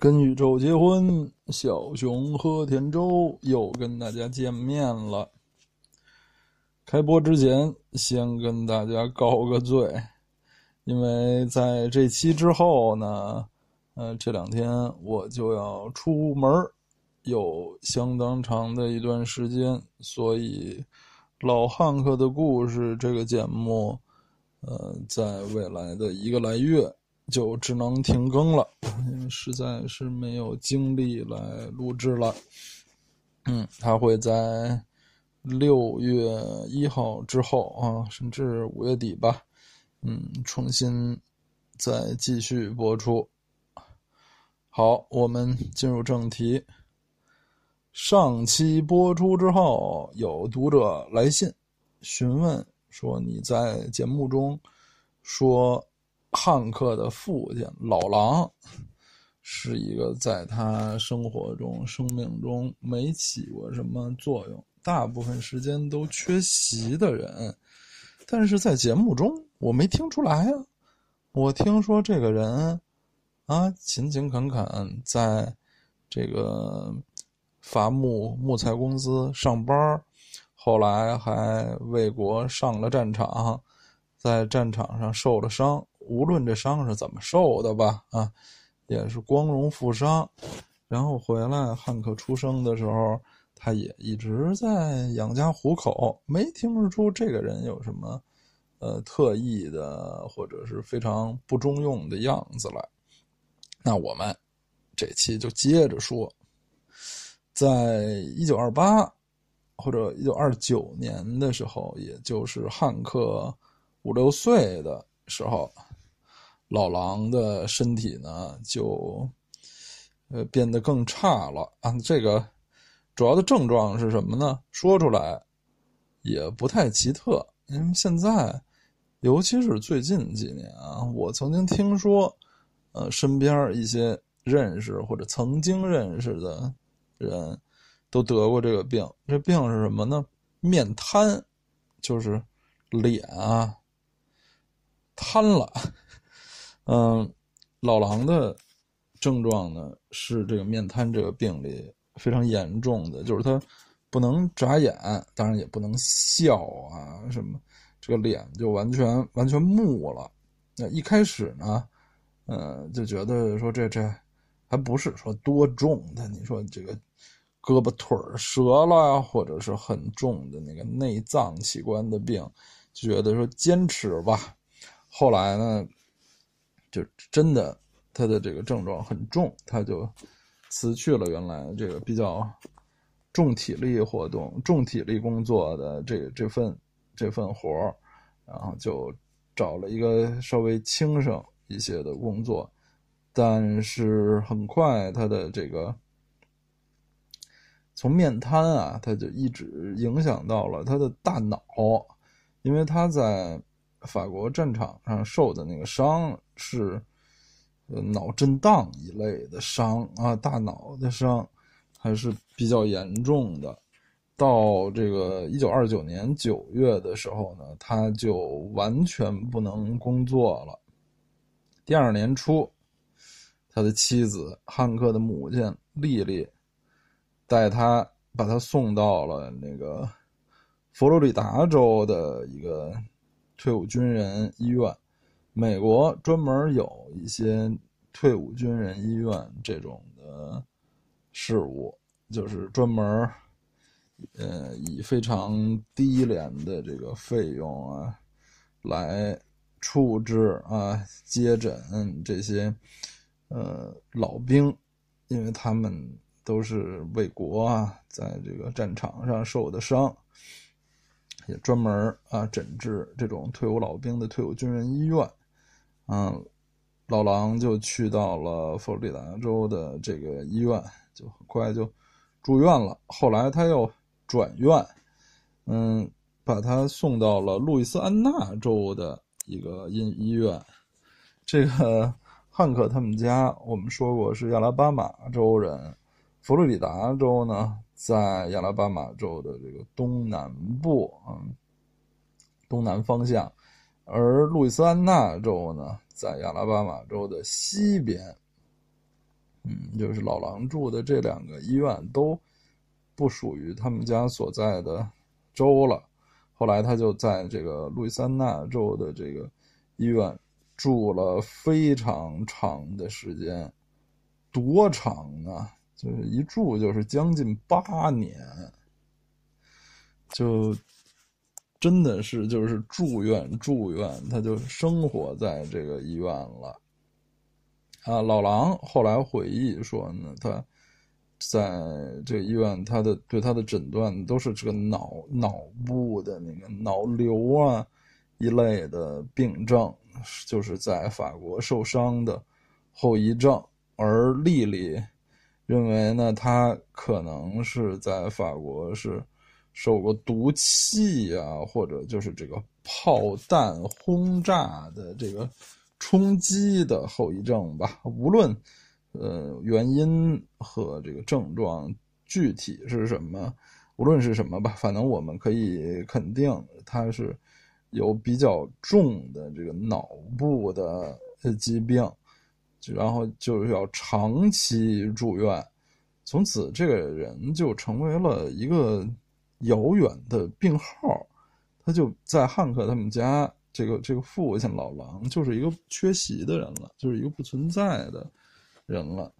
跟宇宙结婚，小熊喝甜粥，又跟大家见面了。开播之前，先跟大家告个罪，因为在这期之后呢，呃，这两天我就要出门，有相当长的一段时间，所以老汉克的故事这个节目，呃，在未来的一个来月就只能停更了，因为实在是没有精力来录制了。嗯，他会在。六月一号之后啊，甚至五月底吧，嗯，重新再继续播出。好，我们进入正题。上期播出之后，有读者来信询问说：“你在节目中说汉克的父亲老狼是一个在他生活中、生命中没起过什么作用。”大部分时间都缺席的人，但是在节目中我没听出来啊。我听说这个人啊，勤勤恳恳，在这个伐木木材公司上班，后来还为国上了战场，在战场上受了伤。无论这伤是怎么受的吧，啊，也是光荣负伤。然后回来，汉克出生的时候。他也一直在养家糊口，没听出这个人有什么，呃，特异的或者是非常不中用的样子来。那我们这期就接着说，在一九二八或者一九二九年的时候，也就是汉克五六岁的时候，老狼的身体呢就呃变得更差了啊，这个。主要的症状是什么呢？说出来也不太奇特，因为现在，尤其是最近几年啊，我曾经听说，呃，身边一些认识或者曾经认识的人都得过这个病。这病是什么呢？面瘫，就是脸啊瘫了。嗯，老狼的症状呢是这个面瘫这个病例。非常严重的，就是他不能眨眼，当然也不能笑啊，什么这个脸就完全完全木了。那一开始呢，呃，就觉得说这这还不是说多重的，你说这个胳膊腿折了，或者是很重的那个内脏器官的病，就觉得说坚持吧。后来呢，就真的他的这个症状很重，他就。辞去了原来这个比较重体力活动、重体力工作的这这份这份活儿然后就找了一个稍微轻省一些的工作，但是很快他的这个从面瘫啊，他就一直影响到了他的大脑，因为他在法国战场上受的那个伤是。脑震荡一类的伤啊，大脑的伤还是比较严重的。到这个一九二九年九月的时候呢，他就完全不能工作了。第二年初，他的妻子汉克的母亲丽丽带他把他送到了那个佛罗里达州的一个退伍军人医院。美国专门有一些退伍军人医院这种的事务，就是专门呃，以非常低廉的这个费用啊，来处置啊、接诊这些呃老兵，因为他们都是为国啊，在这个战场上受的伤，也专门啊诊治这种退伍老兵的退伍军人医院。嗯，老狼就去到了佛罗里达州的这个医院，就很快就住院了。后来他又转院，嗯，把他送到了路易斯安那州的一个医医院。这个汉克他们家，我们说过是亚拉巴马州人，佛罗里达州呢在亚拉巴马州的这个东南部，嗯，东南方向。而路易斯安那州呢，在亚拉巴马州的西边，嗯，就是老狼住的这两个医院都不属于他们家所在的州了。后来他就在这个路易斯安那州的这个医院住了非常长的时间，多长啊？就是一住就是将近八年，就真的是就是住院住院，他就生活在这个医院了。啊，老狼后来回忆说呢，他。在这个医院，他的对他的诊断都是这个脑脑部的那个脑瘤啊一类的病症，就是在法国受伤的后遗症。而丽丽认为呢，他可能是在法国是受过毒气啊，或者就是这个炮弹轰炸的这个冲击的后遗症吧。无论。呃，原因和这个症状具体是什么？无论是什么吧，反正我们可以肯定，他是有比较重的这个脑部的疾病，然后就是要长期住院。从此，这个人就成为了一个遥远的病号。他就在汉克他们家，这个这个父亲老狼就是一个缺席的人了，就是一个不存在的。人了，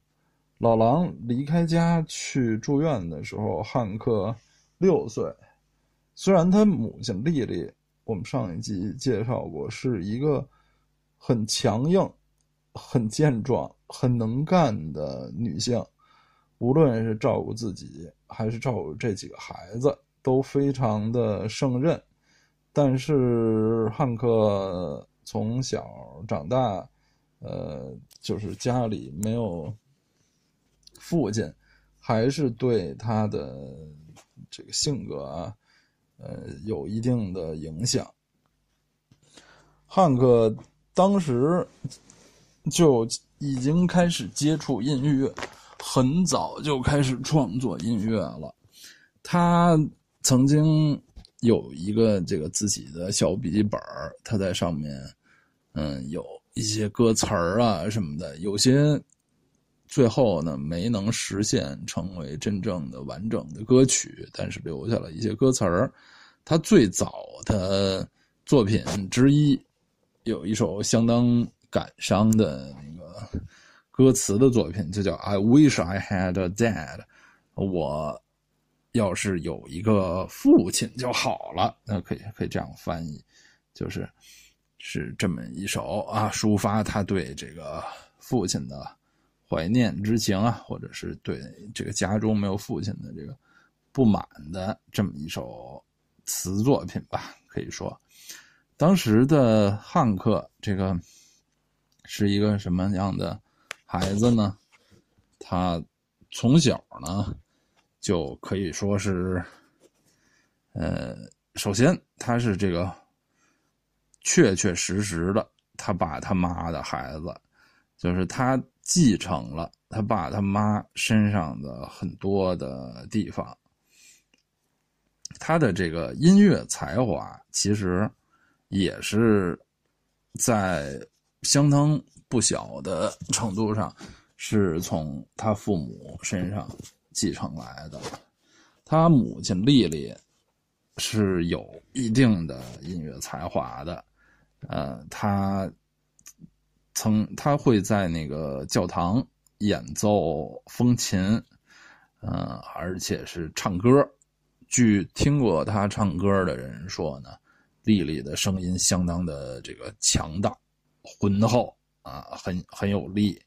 老狼离开家去住院的时候，汉克六岁。虽然他母亲丽丽，我们上一集介绍过，是一个很强硬、很健壮、很能干的女性，无论是照顾自己还是照顾这几个孩子，都非常的胜任。但是汉克从小长大。呃，就是家里没有父亲，还是对他的这个性格啊，呃，有一定的影响。汉克当时就已经开始接触音乐，很早就开始创作音乐了。他曾经有一个这个自己的小笔记本儿他在上面，嗯，有。一些歌词儿啊什么的，有些最后呢没能实现成为真正的完整的歌曲，但是留下了一些歌词儿。他最早的作品之一，有一首相当感伤的那个歌词的作品，就叫《I Wish I Had a Dad》。我要是有一个父亲就好了，那可以可以这样翻译，就是。是这么一首啊，抒发他对这个父亲的怀念之情啊，或者是对这个家中没有父亲的这个不满的这么一首词作品吧。可以说，当时的汉克这个是一个什么样的孩子呢？他从小呢就可以说是，呃，首先他是这个。确确实实的，他爸他妈的孩子，就是他继承了他爸他妈身上的很多的地方。他的这个音乐才华，其实也是在相当不小的程度上是从他父母身上继承来的。他母亲丽丽是有一定的音乐才华的。呃，他曾他会在那个教堂演奏风琴，呃，而且是唱歌。据听过他唱歌的人说呢，丽丽的声音相当的这个强大、浑厚啊，很很有力。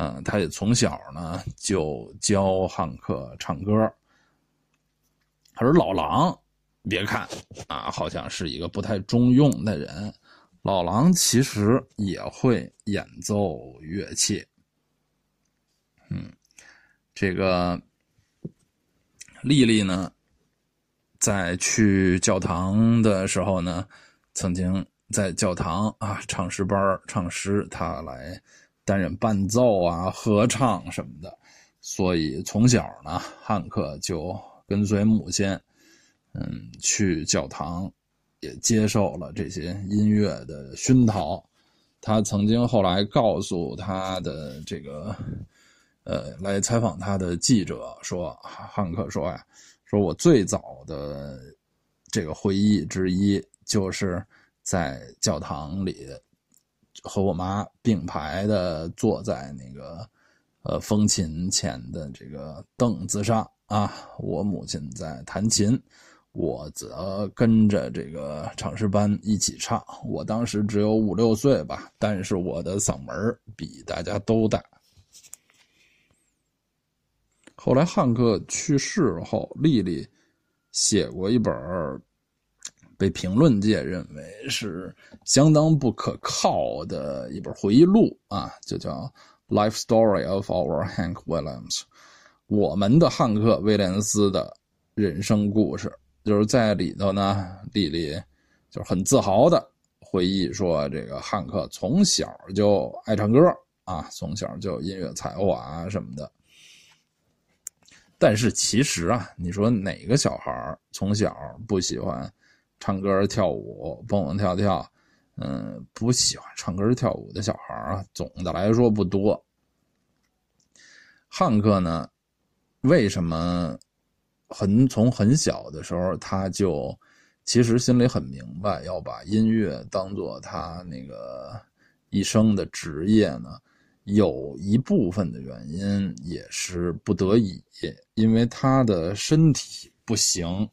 嗯，他也从小呢就教汉克唱歌。而老狼，别看啊，好像是一个不太中用的人。老狼其实也会演奏乐器，嗯，这个丽丽呢，在去教堂的时候呢，曾经在教堂啊唱诗班唱诗，她来担任伴奏啊、合唱什么的，所以从小呢，汉克就跟随母亲，嗯，去教堂。也接受了这些音乐的熏陶，他曾经后来告诉他的这个呃，来采访他的记者说，汉克说呀，说我最早的这个回忆之一，就是在教堂里和我妈并排的坐在那个呃风琴前的这个凳子上啊，我母亲在弹琴，我则跟着这个唱诗班一起唱。我当时只有五六岁吧，但是我的嗓门比大家都大。后来汉克去世后，丽丽写过一本被评论界认为是相当不可靠的一本回忆录啊，就叫《Life Story of Our Hank Williams》，我们的汉克·威廉斯的人生故事。就是在里头呢，丽丽就是很自豪的回忆说，这个汉克从小就爱唱歌啊，从小就有音乐才华啊什么的。但是其实啊，你说哪个小孩从小不喜欢唱歌跳舞蹦蹦跳跳？嗯，不喜欢唱歌跳舞的小孩啊，总的来说不多。汉克呢，为什么很从很小的时候他就其实心里很明白要把音乐当做他那个一生的职业呢？有一部分的原因也是不得已，因为他的身体不行。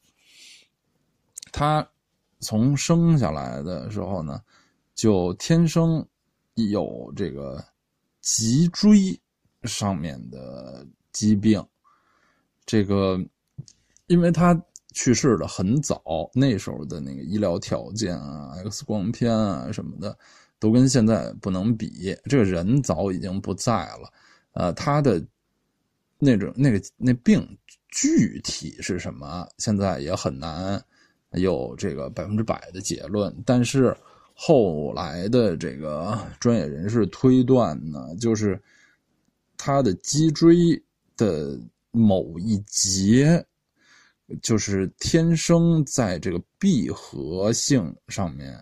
他从生下来的时候呢，就天生有这个脊椎上面的疾病。这个，因为他去世的很早，那时候的那个医疗条件啊，X 光片啊什么的。都跟现在不能比，这个人早已经不在了，呃，他的那种那个那病具体是什么，现在也很难有这个百分之百的结论。但是后来的这个专业人士推断呢，就是他的脊椎的某一节，就是天生在这个闭合性上面。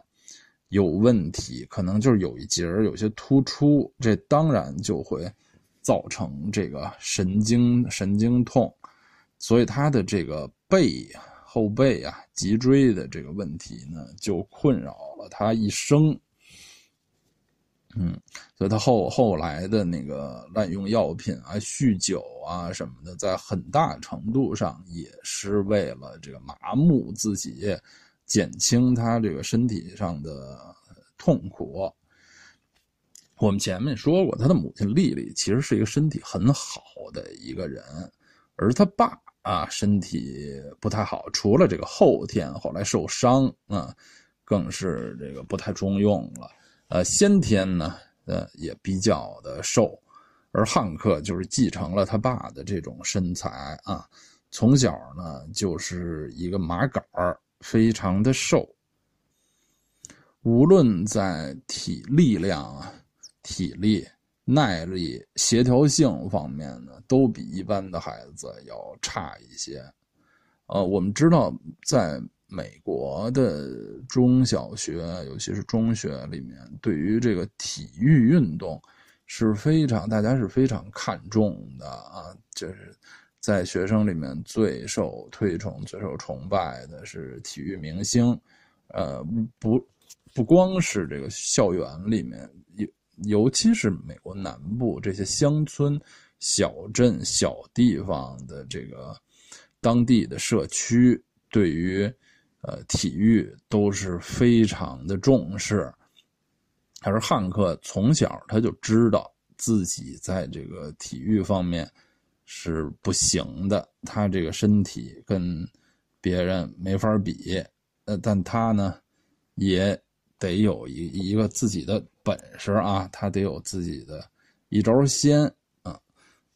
有问题，可能就是有一节有些突出，这当然就会造成这个神经神经痛，所以他的这个背后背啊脊椎的这个问题呢，就困扰了他一生。嗯，所以他后后来的那个滥用药品啊、酗酒啊什么的，在很大程度上也是为了这个麻木自己。减轻他这个身体上的痛苦。我们前面说过，他的母亲丽丽其实是一个身体很好的一个人，而他爸啊身体不太好，除了这个后天后来受伤啊，更是这个不太中用了。呃，先天呢，呃也比较的瘦，而汉克就是继承了他爸的这种身材啊，从小呢就是一个麻杆儿。非常的瘦，无论在体力量啊、体力、耐力、协调性方面呢，都比一般的孩子要差一些。呃，我们知道，在美国的中小学，尤其是中学里面，对于这个体育运动是非常大家是非常看重的啊，就是。在学生里面最受推崇、最受崇拜的是体育明星，呃，不，不光是这个校园里面，尤其是美国南部这些乡村、小镇、小地方的这个当地的社区，对于呃体育都是非常的重视。而汉克从小他就知道自己在这个体育方面。是不行的，他这个身体跟别人没法比，呃，但他呢也得有一一个自己的本事啊，他得有自己的一招鲜啊，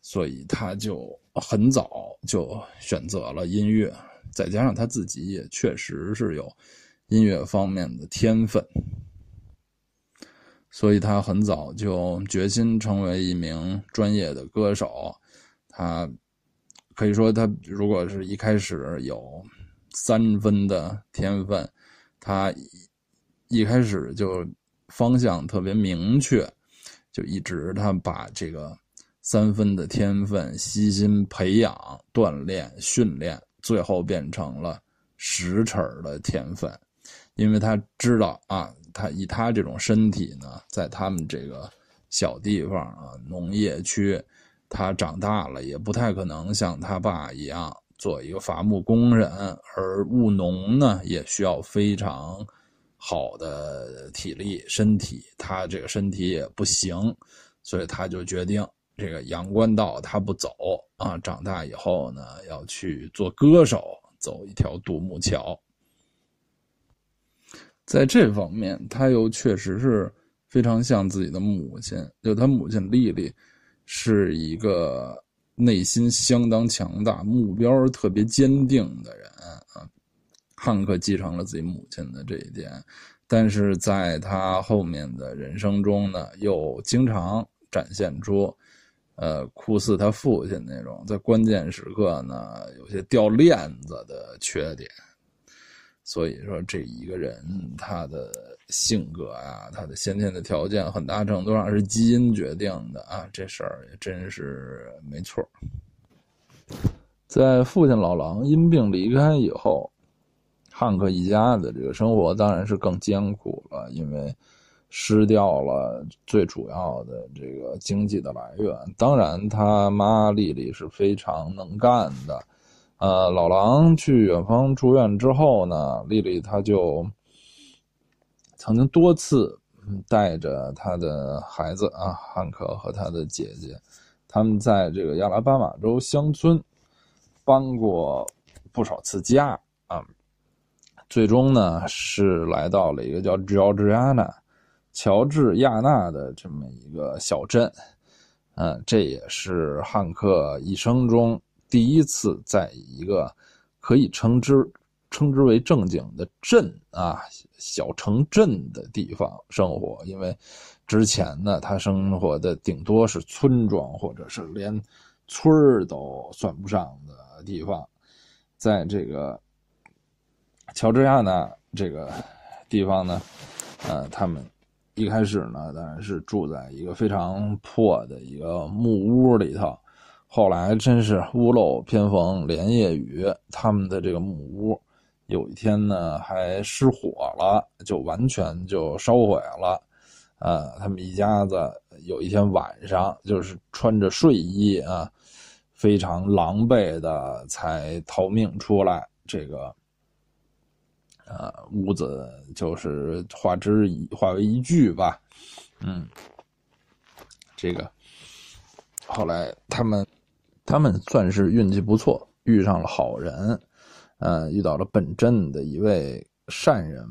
所以他就很早就选择了音乐，再加上他自己也确实是有音乐方面的天分，所以他很早就决心成为一名专业的歌手。他可以说，他如果是一开始有三分的天分，他一开始就方向特别明确，就一直他把这个三分的天分，悉心培养、锻炼、训练，最后变成了十成的天分。因为他知道啊，他以他这种身体呢，在他们这个小地方啊，农业区，他长大了也不太可能像他爸一样做一个伐木工人，而务农呢，也需要非常好的体力身体，他这个身体也不行，所以他就决定这个阳关道他不走啊，长大以后呢，要去做歌手，走一条独木桥。在这方面，他又确实是非常像自己的母亲。就他母亲丽丽，是一个内心相当强大、目标特别坚定的人啊。汉克继承了自己母亲的这一点，但是在他后面的人生中呢，又经常展现出，呃，酷似他父亲那种在关键时刻呢有些掉链子的缺点。所以说，这一个人他的性格啊，他的先天的条件，很大程度上是基因决定的啊。这事儿也真是没错。在父亲老狼因病离开以后，汉克一家的这个生活当然是更艰苦了，因为失掉了最主要的这个经济的来源。当然，他妈丽丽是非常能干的。呃，老狼去远方住院之后呢，丽丽她就曾经多次带着她的孩子啊，汉克和他的姐姐，他们在这个亚拉巴马州乡村搬过不少次家啊。最终呢，是来到了一个叫乔治亚纳、乔治亚纳的这么一个小镇。嗯，这也是汉克一生中。第一次在一个可以称之称之为正经的镇啊小城镇的地方生活，因为之前呢，他生活的顶多是村庄，或者是连村儿都算不上的地方。在这个乔治亚呢这个地方呢，呃，他们一开始呢，当然是住在一个非常破的一个木屋里头。后来真是屋漏偏逢连夜雨，他们的这个木屋有一天呢还失火了，就完全就烧毁了。呃，他们一家子有一天晚上就是穿着睡衣啊，非常狼狈的才逃命出来。这个，呃，屋子就是化之化为一具吧。嗯，这个后来他们。他们算是运气不错，遇上了好人，呃，遇到了本镇的一位善人，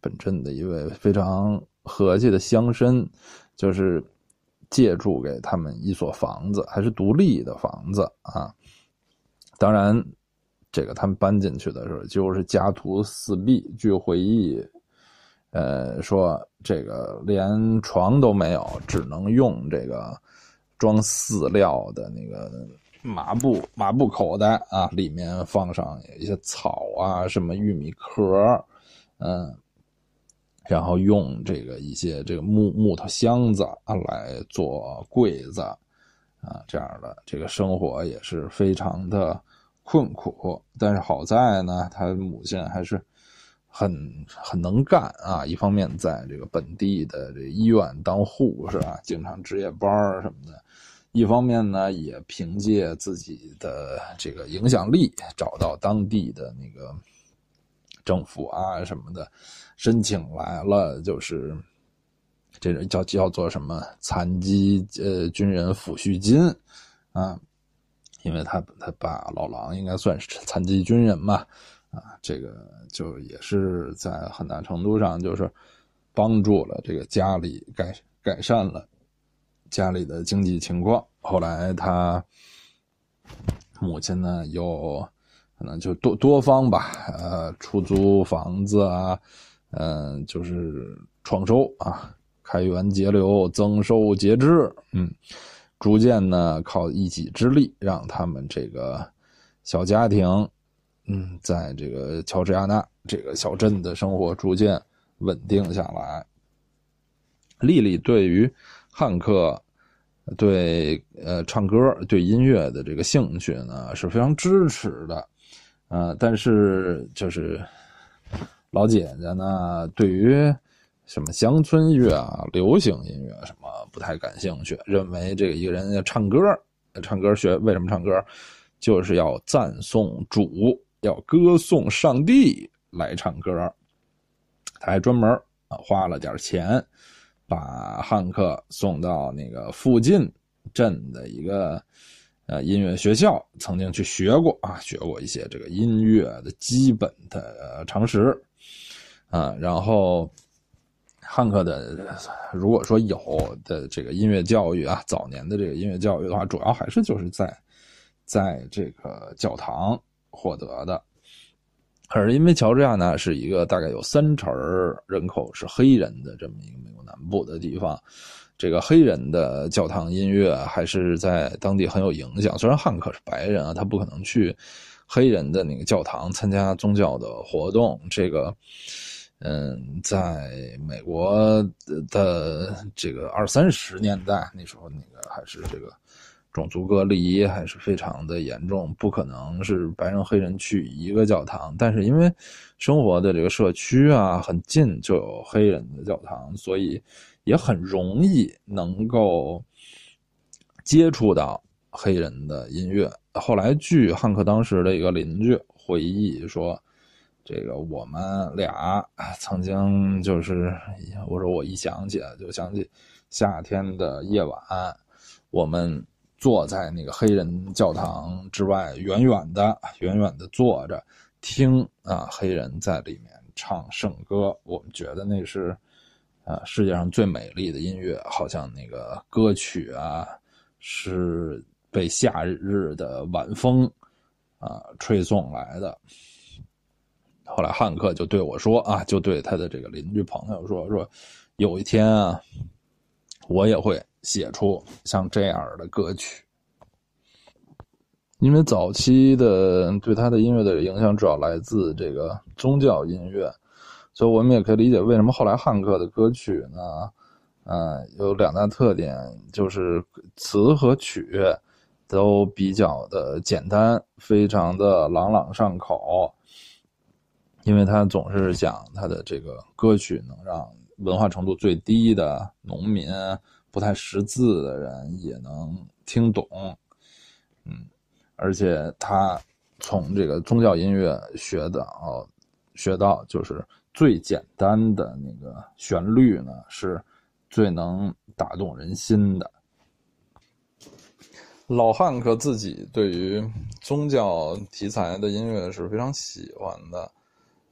本镇的一位非常和气的乡绅，就是借住给他们一所房子，还是独立的房子啊。当然，这个他们搬进去的时候就是家徒四壁。据回忆，呃，说这个连床都没有，只能用这个。装饲料的那个麻布麻布口袋啊，里面放上一些草啊，什么玉米壳，嗯，然后用这个一些这个木木头箱子啊来做柜子啊，这样的这个生活也是非常的困苦。但是好在呢，他母亲还是很很能干啊。一方面在这个本地的这医院当护士啊，经常值夜班什么的。一方面呢，也凭借自己的这个影响力，找到当地的那个政府啊什么的，申请来了，就是这种叫叫做什么残疾呃军人抚恤金啊，因为他他爸老狼应该算是残疾军人嘛，啊，这个就也是在很大程度上就是帮助了这个家里改改善了。家里的经济情况，后来他母亲呢，又可能就多多方吧，呃，出租房子啊，嗯，就是创收啊，开源节流，增收节支，嗯，逐渐呢，靠一己之力，让他们这个小家庭，嗯，在这个乔治亚纳这个小镇的生活逐渐稳定下来。丽丽对于汉克。对呃唱歌、对音乐的这个兴趣呢是非常支持的，呃，但是就是老姐姐呢对于什么乡村音乐啊、流行音乐什么不太感兴趣，认为这个一个人要唱歌，唱歌学为什么唱歌，就是要赞颂主，要歌颂上帝来唱歌，他还专门啊花了点钱。把汉克送到那个附近镇的一个呃音乐学校，曾经去学过啊，学过一些这个音乐的基本的常识啊。然后汉克的如果说有的这个音乐教育啊，早年的这个音乐教育的话，主要还是就是在在这个教堂获得的。可是因为乔治亚呢是一个大概有三成人口是黑人的这么一个美国南部的地方，这个黑人的教堂音乐还是在当地很有影响。虽然汉克是白人啊，他不可能去黑人的那个教堂参加宗教的活动。这个，嗯，在美国的这个二三十年代那时候，那个还是这个。种族隔离还是非常的严重，不可能是白人黑人去一个教堂。但是因为生活的这个社区啊很近就有黑人的教堂，所以也很容易能够接触到黑人的音乐。后来据汉克当时的一个邻居回忆说，这个我们俩曾经就是，我说我一想起来就想起夏天的夜晚，我们。坐在那个黑人教堂之外，远远的、远远的坐着听啊，黑人在里面唱圣歌。我们觉得那是啊，世界上最美丽的音乐。好像那个歌曲啊，是被夏日的晚风啊吹送来的。后来汉克就对我说啊，就对他的这个邻居朋友说说，有一天啊，我也会。写出像这样的歌曲，因为早期的对他的音乐的影响主要来自这个宗教音乐，所以我们也可以理解为什么后来汉克的歌曲呢？嗯，有两大特点，就是词和曲都比较的简单，非常的朗朗上口，因为他总是讲他的这个歌曲能让文化程度最低的农民。不太识字的人也能听懂，嗯，而且他从这个宗教音乐学的哦，学到就是最简单的那个旋律呢，是最能打动人心的。老汉克自己对于宗教题材的音乐是非常喜欢的。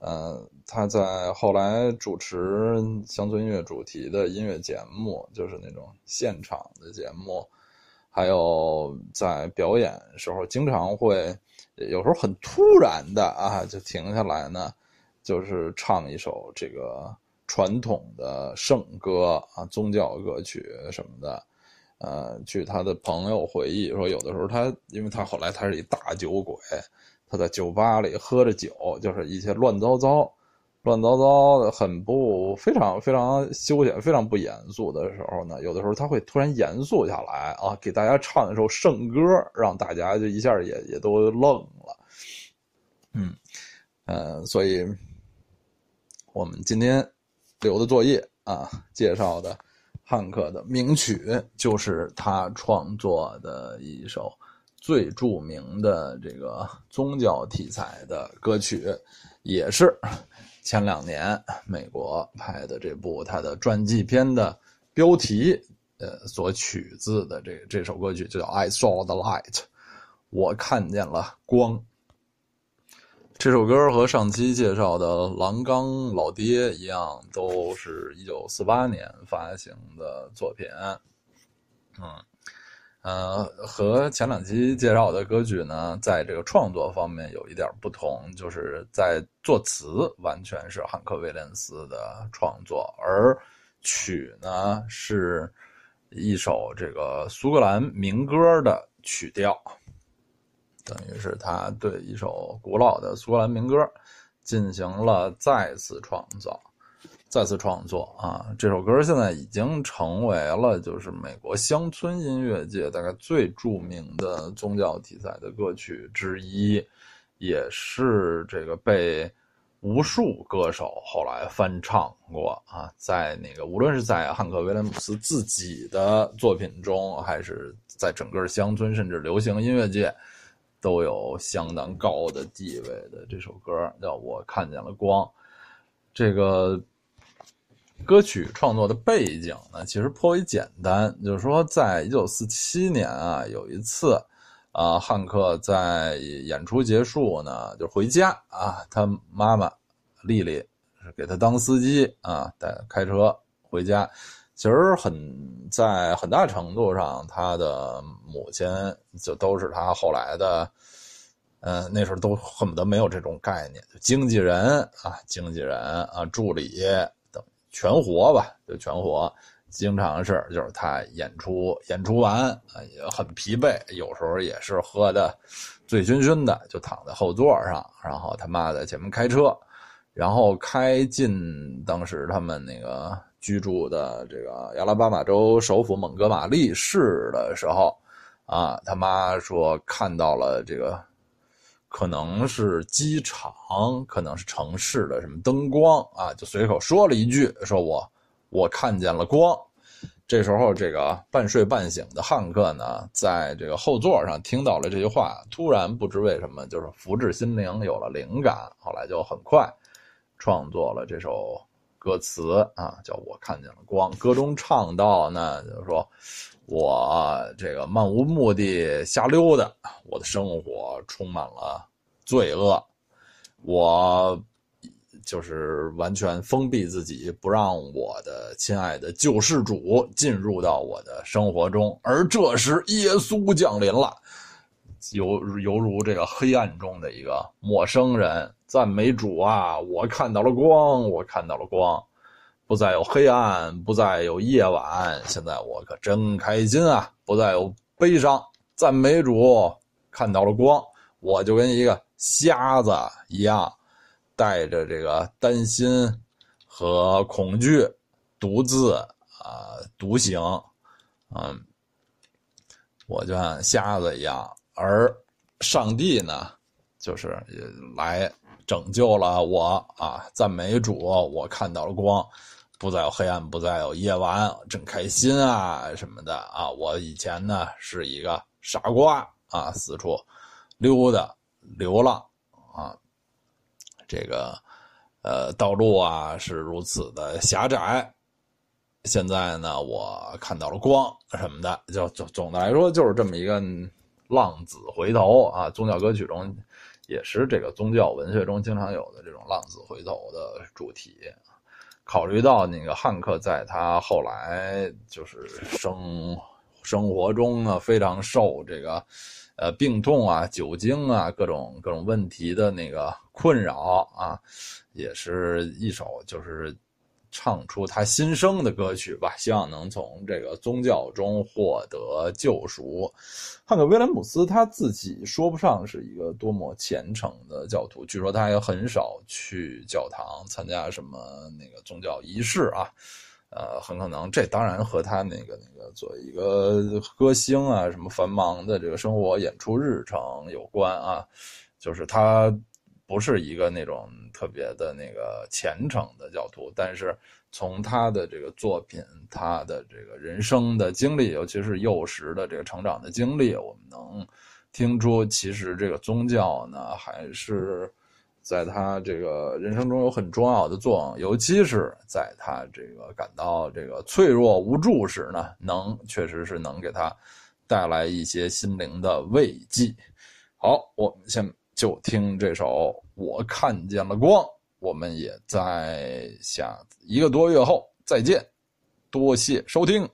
呃，他在后来主持乡村音乐主题的音乐节目，就是那种现场的节目，还有在表演时候，经常会有时候很突然的啊，就停下来呢，就是唱一首这个传统的圣歌啊，宗教歌曲什么的。呃，据他的朋友回忆说，有的时候他，因为他后来他是一大酒鬼。他在酒吧里喝着酒，就是一些乱糟糟、乱糟糟的，很不非常非常休闲、非常不严肃的时候呢，有的时候他会突然严肃下来啊，给大家唱一首圣歌，让大家就一下也也都愣了。嗯，呃，所以我们今天留的作业啊，介绍的汉克的名曲，就是他创作的一首。最著名的这个宗教题材的歌曲，也是前两年美国拍的这部他的传记片的标题，呃，所取自的这这首歌曲就叫《I Saw the Light》，我看见了光。这首歌和上期介绍的《狼刚老爹》一样，都是一九四八年发行的作品，嗯。呃，和前两期介绍的歌曲呢，在这个创作方面有一点不同，就是在作词完全是汉克·威廉斯的创作，而曲呢是一首这个苏格兰民歌的曲调，等于是他对一首古老的苏格兰民歌进行了再次创造。再次创作啊！这首歌现在已经成为了就是美国乡村音乐界大概最著名的宗教题材的歌曲之一，也是这个被无数歌手后来翻唱过啊。在那个无论是在汉克·威廉姆斯自己的作品中，还是在整个乡村甚至流行音乐界，都有相当高的地位的这首歌叫《我看见了光》，这个。歌曲创作的背景呢，其实颇为简单，就是说，在一九四七年啊，有一次，啊，汉克在演出结束呢，就回家啊，他妈妈丽丽是给他当司机啊，带开车回家。其实很在很大程度上，他的母亲就都是他后来的，嗯，那时候都恨不得没有这种概念，经纪人啊，经纪人啊，助理。全活吧，就全活，经常是就是他演出演出完啊也很疲惫，有时候也是喝的醉醺醺的，就躺在后座上，然后他妈在前面开车，然后开进当时他们那个居住的这个亚拉巴马州首府蒙哥马利市的时候，啊，他妈说看到了这个。可能是机场，可能是城市的什么灯光啊，就随口说了一句，说我我看见了光。这时候，这个半睡半醒的汉克呢，在这个后座上听到了这句话，突然不知为什么，就是福至心灵，有了灵感。后来就很快创作了这首歌词啊，叫我看见了光。歌中唱到呢，就是说。我这个漫无目的瞎溜达，我的生活充满了罪恶，我就是完全封闭自己，不让我的亲爱的救世主进入到我的生活中。而这时，耶稣降临了，犹犹如这个黑暗中的一个陌生人，赞美主啊！我看到了光，我看到了光。不再有黑暗，不再有夜晚。现在我可真开心啊！不再有悲伤，赞美主，看到了光。我就跟一个瞎子一样，带着这个担心和恐惧，独自啊独行。嗯，我就像瞎子一样，而上帝呢，就是来拯救了我啊！赞美主，我看到了光。不再有黑暗，不再有夜晚，真开心啊什么的啊！我以前呢是一个傻瓜啊，四处溜达流浪啊，这个呃道路啊是如此的狭窄。现在呢，我看到了光什么的，就就总的来说就是这么一个浪子回头啊。宗教歌曲中也是这个宗教文学中经常有的这种浪子回头的主题。考虑到那个汉克在他后来就是生生活中呢，非常受这个呃病痛啊、酒精啊各种各种问题的那个困扰啊，也是一首就是。唱出他心声的歌曲吧，希望能从这个宗教中获得救赎。汉克·威廉姆斯他自己说不上是一个多么虔诚的教徒，据说他也很少去教堂参加什么那个宗教仪式啊。呃，很可能这当然和他那个那个作为一个歌星啊，什么繁忙的这个生活、演出日程有关啊。就是他。不是一个那种特别的那个虔诚的教徒，但是从他的这个作品，他的这个人生的经历，尤其是幼时的这个成长的经历，我们能听出，其实这个宗教呢，还是在他这个人生中有很重要的作用，尤其是在他这个感到这个脆弱无助时呢，能确实是能给他带来一些心灵的慰藉。好，我们先。就听这首，我看见了光。我们也在下一个多月后再见，多谢收听。